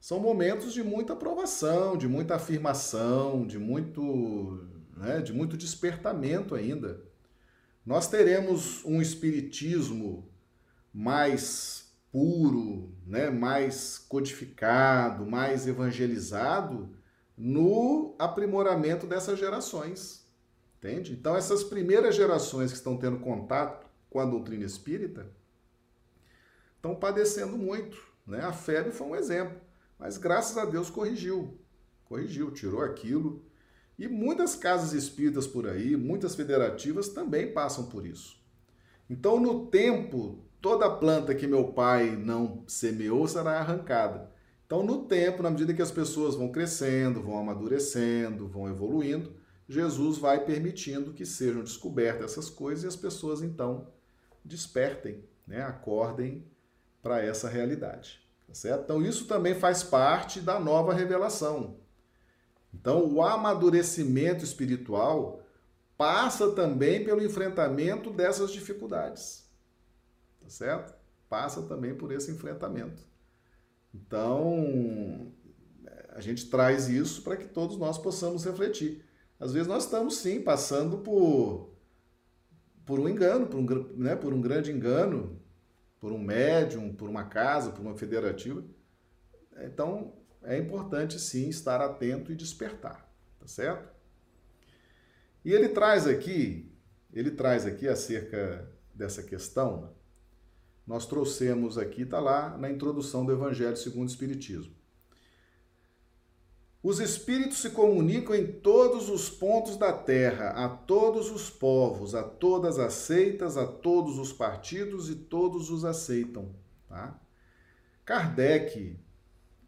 são momentos de muita aprovação, de muita afirmação, de muito, né, de muito despertamento ainda. Nós teremos um espiritismo mais puro, né, mais codificado, mais evangelizado no aprimoramento dessas gerações. Entende? Então, essas primeiras gerações que estão tendo contato com a doutrina espírita estão padecendo muito. Né? A febre foi um exemplo. Mas graças a Deus corrigiu. Corrigiu, tirou aquilo. E muitas casas espíritas por aí, muitas federativas também passam por isso. Então, no tempo, toda planta que meu pai não semeou será arrancada. Então, no tempo, na medida que as pessoas vão crescendo, vão amadurecendo, vão evoluindo, Jesus vai permitindo que sejam descobertas essas coisas e as pessoas então despertem, né? acordem para essa realidade. Tá certo? Então, isso também faz parte da nova revelação. Então, o amadurecimento espiritual passa também pelo enfrentamento dessas dificuldades. Tá certo? Passa também por esse enfrentamento. Então, a gente traz isso para que todos nós possamos refletir. Às vezes nós estamos sim passando por por um engano, por um, né, por um grande engano, por um médium, por uma casa, por uma federativa. Então, é importante sim estar atento e despertar, tá certo? E ele traz aqui, ele traz aqui acerca dessa questão, nós trouxemos aqui, está lá na introdução do Evangelho segundo o Espiritismo. Os espíritos se comunicam em todos os pontos da terra, a todos os povos, a todas as seitas, a todos os partidos e todos os aceitam. Tá? Kardec,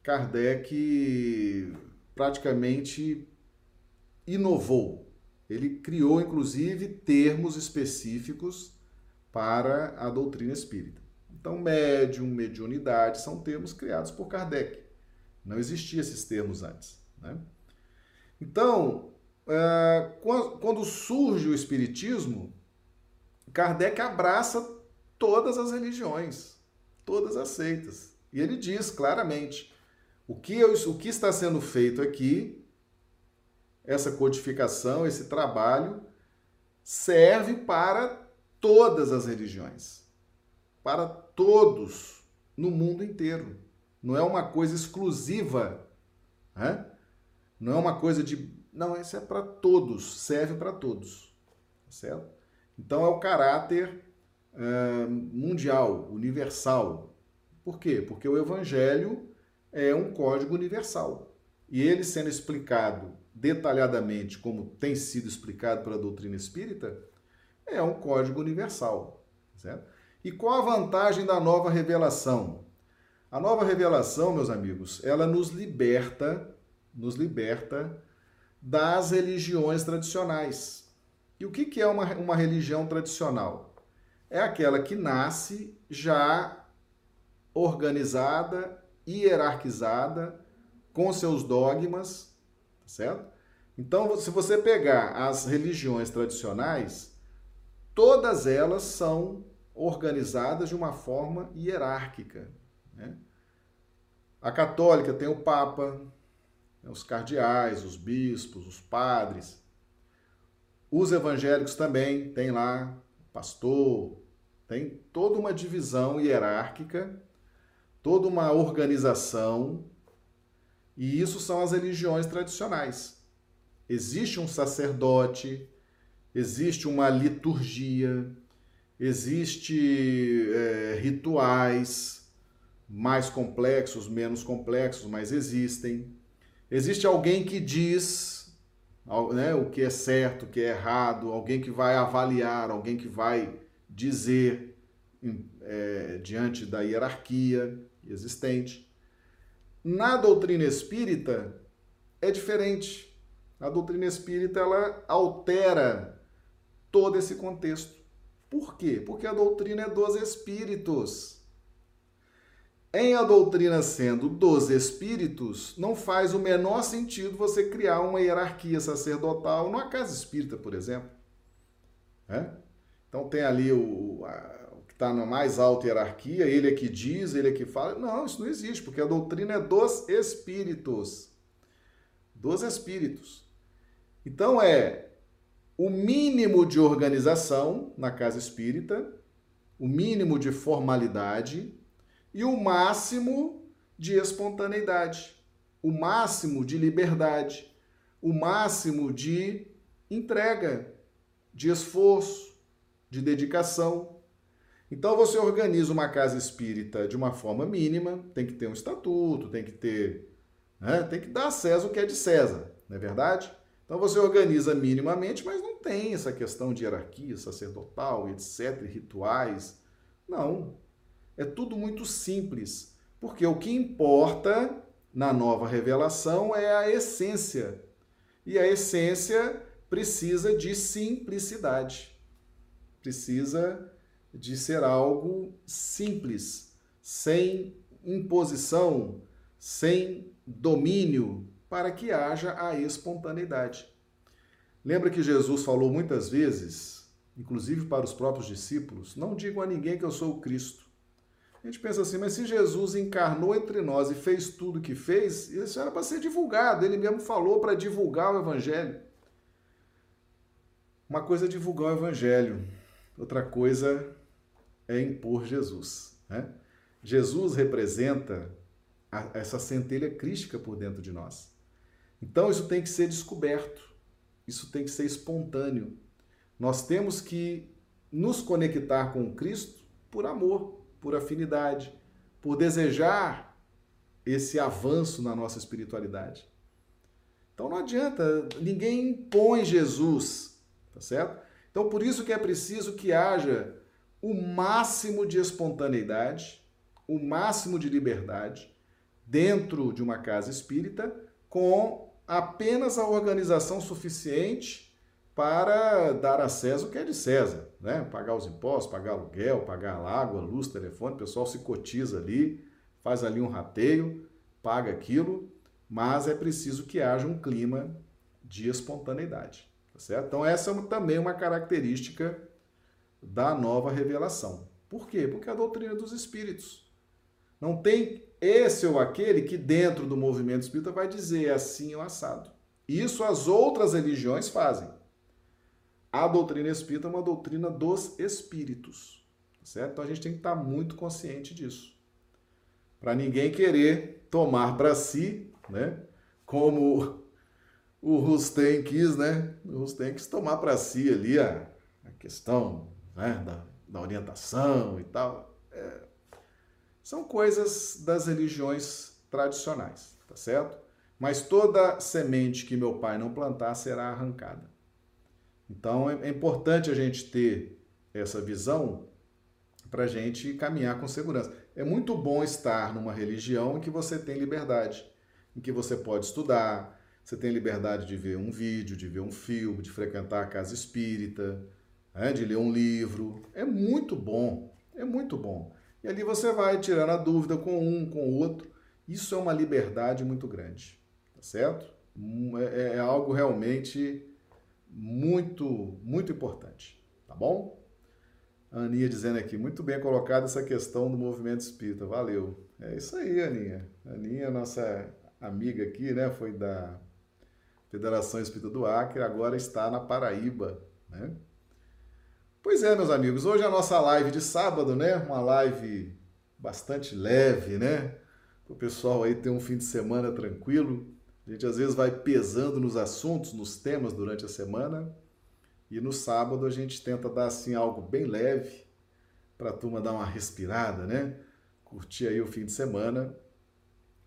Kardec praticamente inovou. Ele criou, inclusive, termos específicos para a doutrina espírita. Então, médium, mediunidade são termos criados por Kardec. Não existiam esses termos antes. Né? Então, é, quando surge o Espiritismo, Kardec abraça todas as religiões, todas as seitas. E ele diz claramente: o que, eu, o que está sendo feito aqui, essa codificação, esse trabalho, serve para todas as religiões, para todos no mundo inteiro. Não é uma coisa exclusiva. Né? Não é uma coisa de. Não, isso é para todos, serve para todos. Tá certo? Então é o caráter é, mundial, universal. Por quê? Porque o Evangelho é um código universal. E ele sendo explicado detalhadamente, como tem sido explicado pela doutrina espírita, é um código universal. Certo? E qual a vantagem da nova revelação? A nova revelação, meus amigos, ela nos liberta nos liberta das religiões tradicionais. E o que é uma, uma religião tradicional? É aquela que nasce já organizada, hierarquizada, com seus dogmas, tá certo? Então, se você pegar as religiões tradicionais, todas elas são organizadas de uma forma hierárquica. Né? A católica tem o Papa, né, os cardeais, os bispos, os padres. Os evangélicos também tem lá pastor, tem toda uma divisão hierárquica, toda uma organização, e isso são as religiões tradicionais. Existe um sacerdote, existe uma liturgia, existe é, rituais mais complexos, menos complexos, mas existem. Existe alguém que diz né, o que é certo, o que é errado, alguém que vai avaliar, alguém que vai dizer é, diante da hierarquia existente. Na doutrina espírita é diferente. A doutrina espírita ela altera todo esse contexto. Por quê? Porque a doutrina é dos espíritos. Em a doutrina sendo dos espíritos, não faz o menor sentido você criar uma hierarquia sacerdotal numa casa espírita, por exemplo. É? Então tem ali o, a, está na mais alta hierarquia, ele é que diz, ele é que fala. Não, isso não existe, porque a doutrina é dos espíritos. Dos espíritos. Então é o mínimo de organização na casa espírita, o mínimo de formalidade e o máximo de espontaneidade, o máximo de liberdade, o máximo de entrega, de esforço, de dedicação. Então você organiza uma casa espírita de uma forma mínima, tem que ter um estatuto, tem que ter, né, tem que dar a César o que é de César, não é verdade? Então você organiza minimamente, mas não tem essa questão de hierarquia sacerdotal, etc, rituais. Não. É tudo muito simples, porque o que importa na nova revelação é a essência. E a essência precisa de simplicidade. Precisa de ser algo simples, sem imposição, sem domínio, para que haja a espontaneidade. Lembra que Jesus falou muitas vezes, inclusive para os próprios discípulos: Não digam a ninguém que eu sou o Cristo. A gente pensa assim, mas se Jesus encarnou entre nós e fez tudo o que fez, isso era para ser divulgado. Ele mesmo falou para divulgar o Evangelho. Uma coisa é divulgar o Evangelho, outra coisa é impor Jesus. Né? Jesus representa a, essa centelha crística por dentro de nós. Então isso tem que ser descoberto, isso tem que ser espontâneo. Nós temos que nos conectar com Cristo por amor, por afinidade, por desejar esse avanço na nossa espiritualidade. Então não adianta, ninguém impõe Jesus, tá certo? Então por isso que é preciso que haja o máximo de espontaneidade, o máximo de liberdade dentro de uma casa espírita, com apenas a organização suficiente para dar a César o que é de César, né? Pagar os impostos, pagar aluguel, pagar água, luz, telefone, o pessoal se cotiza ali, faz ali um rateio, paga aquilo, mas é preciso que haja um clima de espontaneidade, tá certo? Então essa é também uma característica da nova revelação. Por quê? Porque é a doutrina dos espíritos. Não tem esse ou aquele que dentro do movimento espírita vai dizer assim ou assado. Isso as outras religiões fazem. A doutrina espírita é uma doutrina dos espíritos, certo? Então a gente tem que estar muito consciente disso. Para ninguém querer tomar para si, né? Como o Rustem quis, né? O Rustem quis tomar para si ali a, a questão né, da, da orientação e tal. São coisas das religiões tradicionais, tá certo? Mas toda semente que meu pai não plantar será arrancada. Então é, é importante a gente ter essa visão para a gente caminhar com segurança. É muito bom estar numa religião em que você tem liberdade, em que você pode estudar, você tem liberdade de ver um vídeo, de ver um filme, de frequentar a casa espírita, né, de ler um livro. É muito bom, é muito bom. E ali você vai tirando a dúvida com um, com o outro. Isso é uma liberdade muito grande, tá certo? Hum, é, é, é algo realmente muito, muito importante, tá bom? A Aninha dizendo aqui, muito bem colocada essa questão do movimento espírita, valeu. É isso aí, Aninha. Aninha, nossa amiga aqui, né, foi da Federação Espírita do Acre, agora está na Paraíba, né? Pois é, meus amigos, hoje é a nossa live de sábado, né? Uma live bastante leve, né? Para o pessoal aí ter um fim de semana tranquilo. A gente às vezes vai pesando nos assuntos, nos temas durante a semana. E no sábado a gente tenta dar assim algo bem leve para a turma dar uma respirada, né? Curtir aí o fim de semana.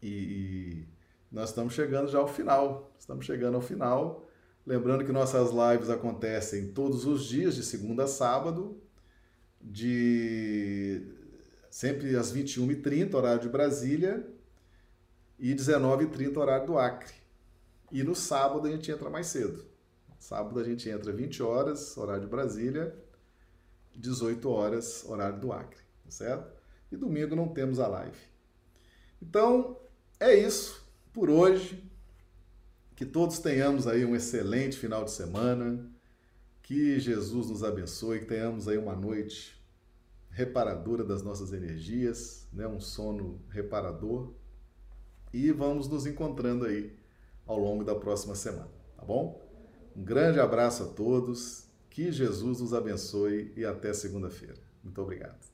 E, e nós estamos chegando já ao final. Estamos chegando ao final. Lembrando que nossas lives acontecem todos os dias, de segunda a sábado, de sempre às 21h30, horário de Brasília, e 19h30, horário do Acre. E no sábado a gente entra mais cedo. Sábado a gente entra 20 horas, horário de Brasília, 18 horas, horário do Acre, tá certo? E domingo não temos a live. Então, é isso por hoje. Que todos tenhamos aí um excelente final de semana. Que Jesus nos abençoe, que tenhamos aí uma noite reparadora das nossas energias, né? um sono reparador. E vamos nos encontrando aí ao longo da próxima semana, tá bom? Um grande abraço a todos, que Jesus nos abençoe e até segunda-feira. Muito obrigado.